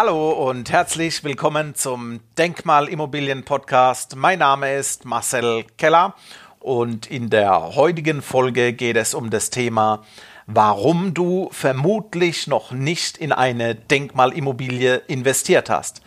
Hallo und herzlich willkommen zum Denkmalimmobilien Podcast. Mein Name ist Marcel Keller und in der heutigen Folge geht es um das Thema, warum du vermutlich noch nicht in eine Denkmalimmobilie investiert hast.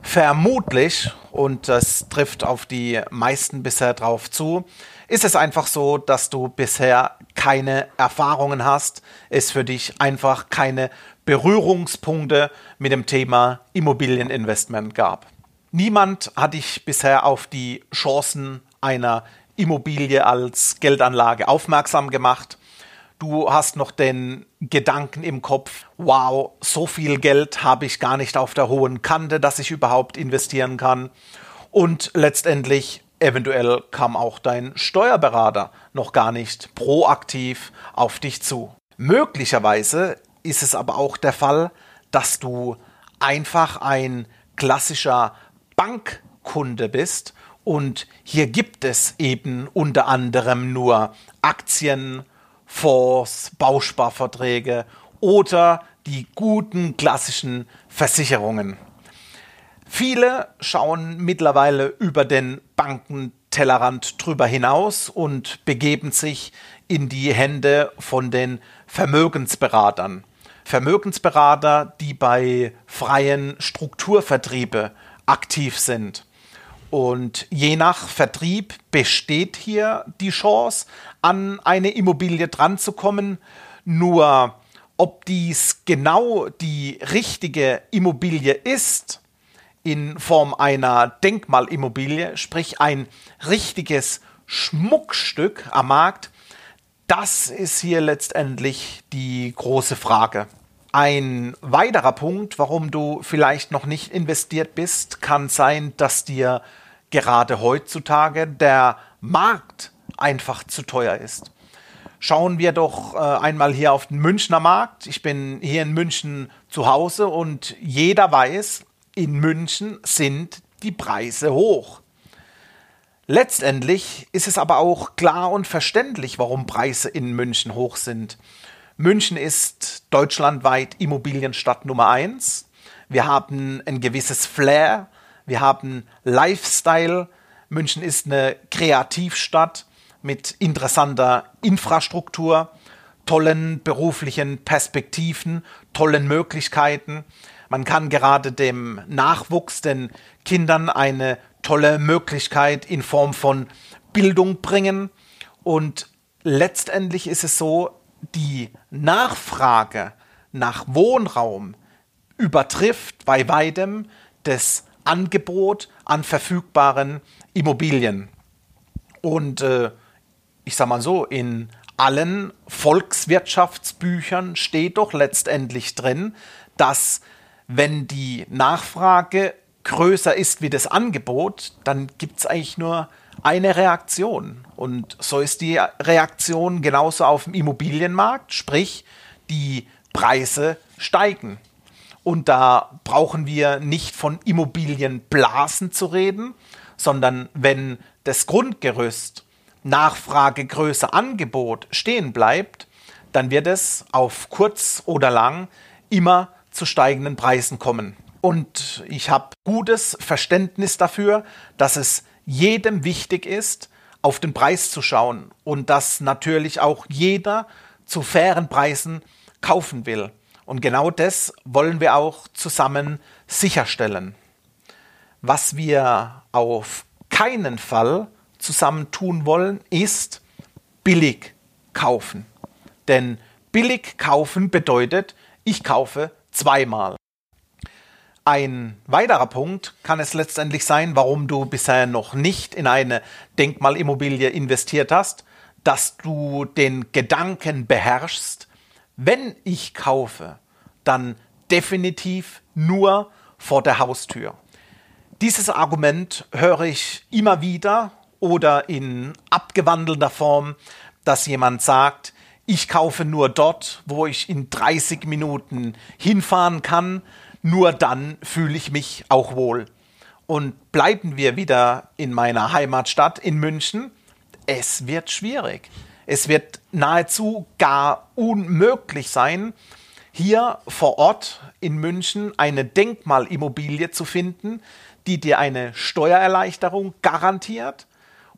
Vermutlich, und das trifft auf die meisten bisher drauf zu, ist es einfach so, dass du bisher keine Erfahrungen hast, es für dich einfach keine Berührungspunkte mit dem Thema Immobilieninvestment gab. Niemand hat dich bisher auf die Chancen einer Immobilie als Geldanlage aufmerksam gemacht. Du hast noch den Gedanken im Kopf, wow, so viel Geld habe ich gar nicht auf der hohen Kante, dass ich überhaupt investieren kann. Und letztendlich, eventuell kam auch dein Steuerberater noch gar nicht proaktiv auf dich zu. Möglicherweise ist es aber auch der Fall, dass du einfach ein klassischer Bankkunde bist und hier gibt es eben unter anderem nur Aktien, Fonds, Bausparverträge oder die guten klassischen Versicherungen. Viele schauen mittlerweile über den Bankentellerrand drüber hinaus und begeben sich in die Hände von den Vermögensberatern. Vermögensberater, die bei freien Strukturvertriebe aktiv sind. Und je nach Vertrieb besteht hier die Chance, an eine Immobilie dranzukommen. Nur ob dies genau die richtige Immobilie ist, in Form einer Denkmalimmobilie, sprich ein richtiges Schmuckstück am Markt, das ist hier letztendlich die große Frage. Ein weiterer Punkt, warum du vielleicht noch nicht investiert bist, kann sein, dass dir gerade heutzutage der Markt einfach zu teuer ist. Schauen wir doch äh, einmal hier auf den Münchner Markt. Ich bin hier in München zu Hause und jeder weiß, in München sind die Preise hoch. Letztendlich ist es aber auch klar und verständlich, warum Preise in München hoch sind. München ist deutschlandweit Immobilienstadt Nummer eins. Wir haben ein gewisses Flair, wir haben Lifestyle. München ist eine Kreativstadt mit interessanter Infrastruktur, tollen beruflichen Perspektiven, tollen Möglichkeiten. Man kann gerade dem Nachwuchs, den Kindern eine tolle Möglichkeit in Form von Bildung bringen. Und letztendlich ist es so, die Nachfrage nach Wohnraum übertrifft bei weitem das Angebot an verfügbaren Immobilien. Und äh, ich sage mal so, in allen Volkswirtschaftsbüchern steht doch letztendlich drin, dass wenn die Nachfrage größer ist wie das Angebot, dann gibt es eigentlich nur eine Reaktion. Und so ist die Reaktion genauso auf dem Immobilienmarkt, sprich die Preise steigen. Und da brauchen wir nicht von Immobilienblasen zu reden, sondern wenn das Grundgerüst Nachfrage größer Angebot stehen bleibt, dann wird es auf kurz oder lang immer zu steigenden Preisen kommen. Und ich habe gutes Verständnis dafür, dass es jedem wichtig ist, auf den Preis zu schauen und dass natürlich auch jeder zu fairen Preisen kaufen will. Und genau das wollen wir auch zusammen sicherstellen. Was wir auf keinen Fall zusammen tun wollen, ist billig kaufen. Denn billig kaufen bedeutet, ich kaufe zweimal. Ein weiterer Punkt kann es letztendlich sein, warum du bisher noch nicht in eine Denkmalimmobilie investiert hast, dass du den Gedanken beherrschst, wenn ich kaufe, dann definitiv nur vor der Haustür. Dieses Argument höre ich immer wieder oder in abgewandelter Form, dass jemand sagt, ich kaufe nur dort, wo ich in 30 Minuten hinfahren kann, nur dann fühle ich mich auch wohl. Und bleiben wir wieder in meiner Heimatstadt in München, es wird schwierig. Es wird nahezu gar unmöglich sein, hier vor Ort in München eine Denkmalimmobilie zu finden, die dir eine Steuererleichterung garantiert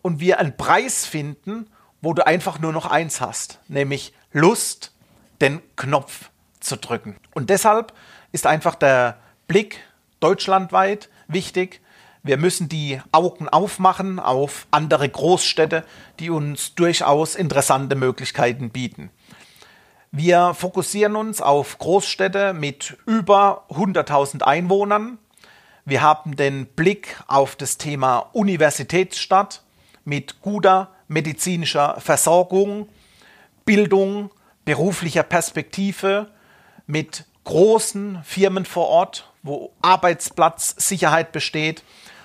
und wir einen Preis finden, wo du einfach nur noch eins hast, nämlich Lust, den Knopf zu drücken. Und deshalb ist einfach der Blick deutschlandweit wichtig. Wir müssen die Augen aufmachen auf andere Großstädte, die uns durchaus interessante Möglichkeiten bieten. Wir fokussieren uns auf Großstädte mit über 100.000 Einwohnern. Wir haben den Blick auf das Thema Universitätsstadt mit guter medizinischer Versorgung, Bildung, beruflicher Perspektive, mit großen Firmen vor Ort, wo Arbeitsplatzsicherheit besteht,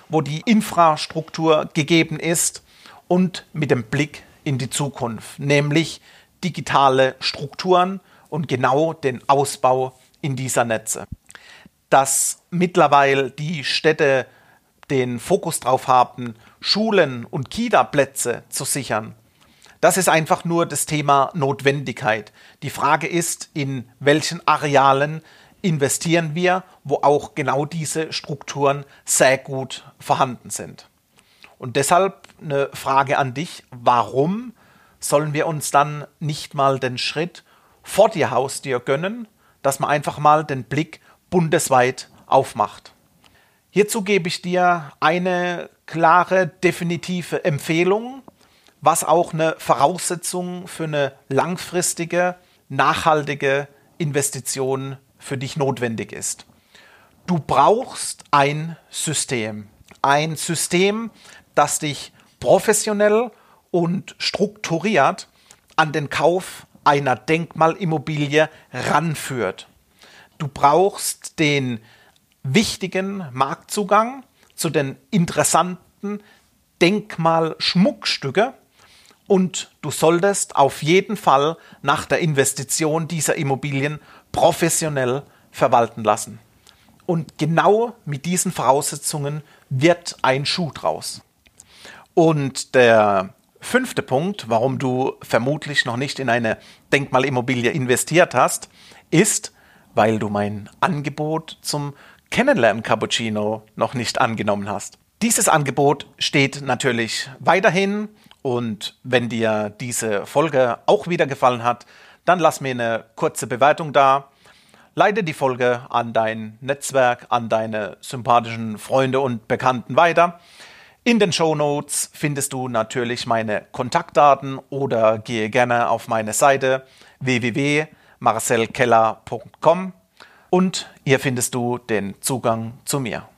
wo die Infrastruktur gegeben ist und mit dem Blick in die Zukunft, nämlich digitale Strukturen und genau den Ausbau in dieser Netze. Dass mittlerweile die Städte den Fokus darauf haben, Schulen und Kita-Plätze zu sichern, das ist einfach nur das Thema Notwendigkeit. Die Frage ist, in welchen Arealen investieren wir, wo auch genau diese Strukturen sehr gut vorhanden sind. Und deshalb eine Frage an dich, warum sollen wir uns dann nicht mal den Schritt vor die Haustür gönnen, dass man einfach mal den Blick bundesweit aufmacht? Hierzu gebe ich dir eine klare, definitive Empfehlung, was auch eine Voraussetzung für eine langfristige, nachhaltige Investition für dich notwendig ist. Du brauchst ein System. Ein System, das dich professionell und strukturiert an den Kauf einer Denkmalimmobilie ranführt. Du brauchst den wichtigen Marktzugang zu den interessanten Denkmalschmuckstücke und du solltest auf jeden Fall nach der Investition dieser Immobilien professionell verwalten lassen. Und genau mit diesen Voraussetzungen wird ein Schuh draus. Und der fünfte Punkt, warum du vermutlich noch nicht in eine Denkmalimmobilie investiert hast, ist, weil du mein Angebot zum Kennenlernen Cappuccino noch nicht angenommen hast. Dieses Angebot steht natürlich weiterhin und wenn dir diese Folge auch wieder gefallen hat, dann lass mir eine kurze Bewertung da. Leite die Folge an dein Netzwerk, an deine sympathischen Freunde und Bekannten weiter. In den Show Notes findest du natürlich meine Kontaktdaten oder gehe gerne auf meine Seite www.marcelkeller.com und hier findest du den Zugang zu mir.